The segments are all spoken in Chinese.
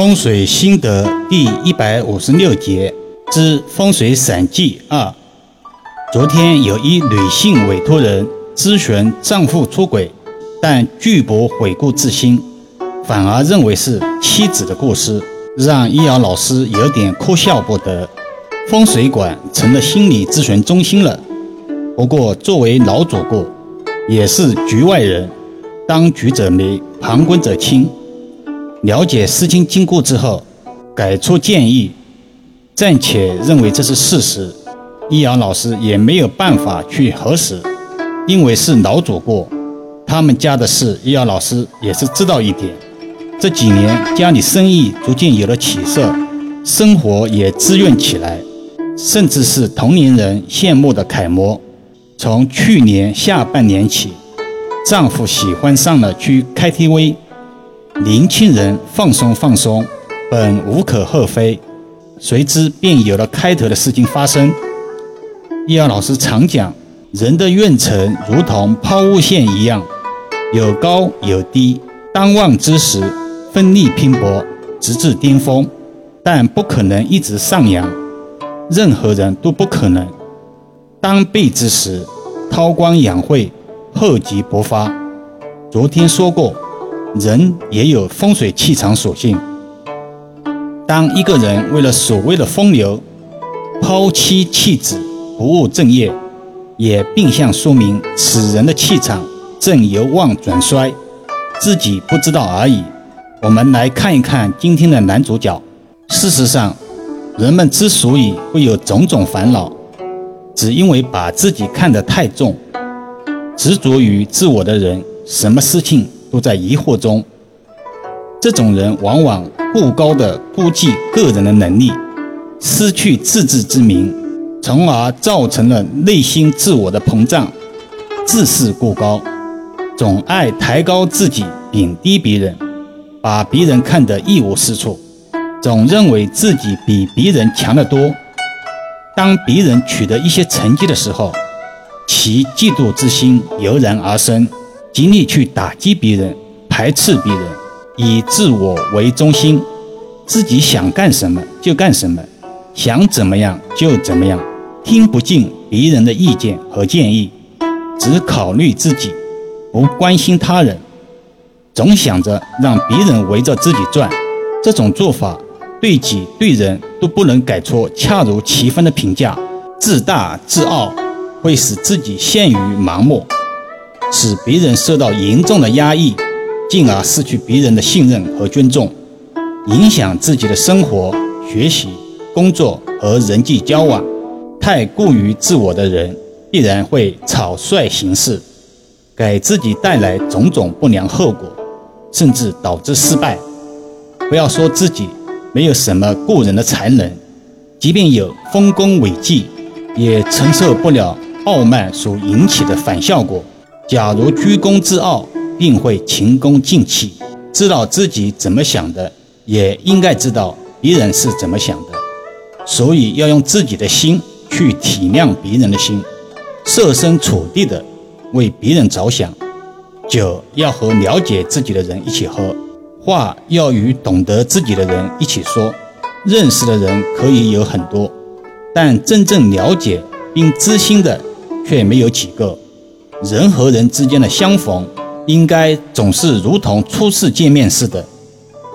风水心得第一百五十六节之风水散记二。昨天有一女性委托人咨询丈夫出轨，但拒不悔过自新，反而认为是妻子的过失，让易遥老师有点哭笑不得。风水馆成了心理咨询中心了。不过作为老主顾，也是局外人，当局者迷，旁观者清。了解事情经过之后，给出建议，暂且认为这是事实。易阳老师也没有办法去核实，因为是老主顾，他们家的事，易阳老师也是知道一点。这几年家里生意逐渐有了起色，生活也滋润起来，甚至是同龄人羡慕的楷模。从去年下半年起，丈夫喜欢上了去 KTV。年轻人放松放松，本无可厚非，随之便有了开头的事情发生。易阳老师常讲，人的运程如同抛物线一样，有高有低，当旺之时奋力拼搏，直至巅峰，但不可能一直上扬，任何人都不可能。当背之时，韬光养晦，厚积薄发。昨天说过。人也有风水气场属性。当一个人为了所谓的风流，抛妻弃子，不务正业，也并向说明此人的气场正由旺转衰，自己不知道而已。我们来看一看今天的男主角。事实上，人们之所以会有种种烦恼，只因为把自己看得太重，执着于自我的人，什么事情？都在疑惑中，这种人往往过高的估计个人的能力，失去自知之明，从而造成了内心自我的膨胀，自视过高，总爱抬高自己，贬低别人，把别人看得一无是处，总认为自己比别人强得多。当别人取得一些成绩的时候，其嫉妒之心油然而生。极力去打击别人，排斥别人，以自我为中心，自己想干什么就干什么，想怎么样就怎么样，听不进别人的意见和建议，只考虑自己，不关心他人，总想着让别人围着自己转。这种做法对己对人都不能给出恰如其分的评价，自大自傲会使自己陷于盲目。使别人受到严重的压抑，进而失去别人的信任和尊重，影响自己的生活、学习、工作和人际交往。太过于自我的人，必然会草率行事，给自己带来种种不良后果，甚至导致失败。不要说自己没有什么过人的才能，即便有丰功伟绩，也承受不了傲慢所引起的反效果。假如居功自傲，定会前功尽弃。知道自己怎么想的，也应该知道别人是怎么想的。所以要用自己的心去体谅别人的心，设身处地的为别人着想。酒要和了解自己的人一起喝，话要与懂得自己的人一起说。认识的人可以有很多，但真正了解并知心的却没有几个。人和人之间的相逢，应该总是如同初次见面似的，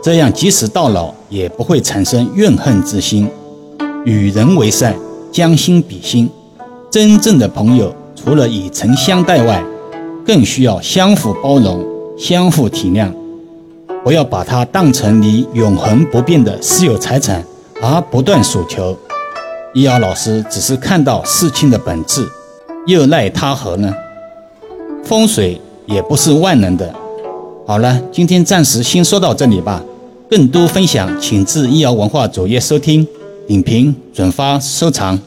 这样即使到老也不会产生怨恨之心。与人为善，将心比心。真正的朋友，除了以诚相待外，更需要相互包容、相互体谅。不要把它当成你永恒不变的私有财产而不断索求。易遥老师只是看到事情的本质，又奈他何呢？风水也不是万能的。好了，今天暂时先说到这里吧。更多分享，请至易瑶文化主页收听、点评、转发、收藏。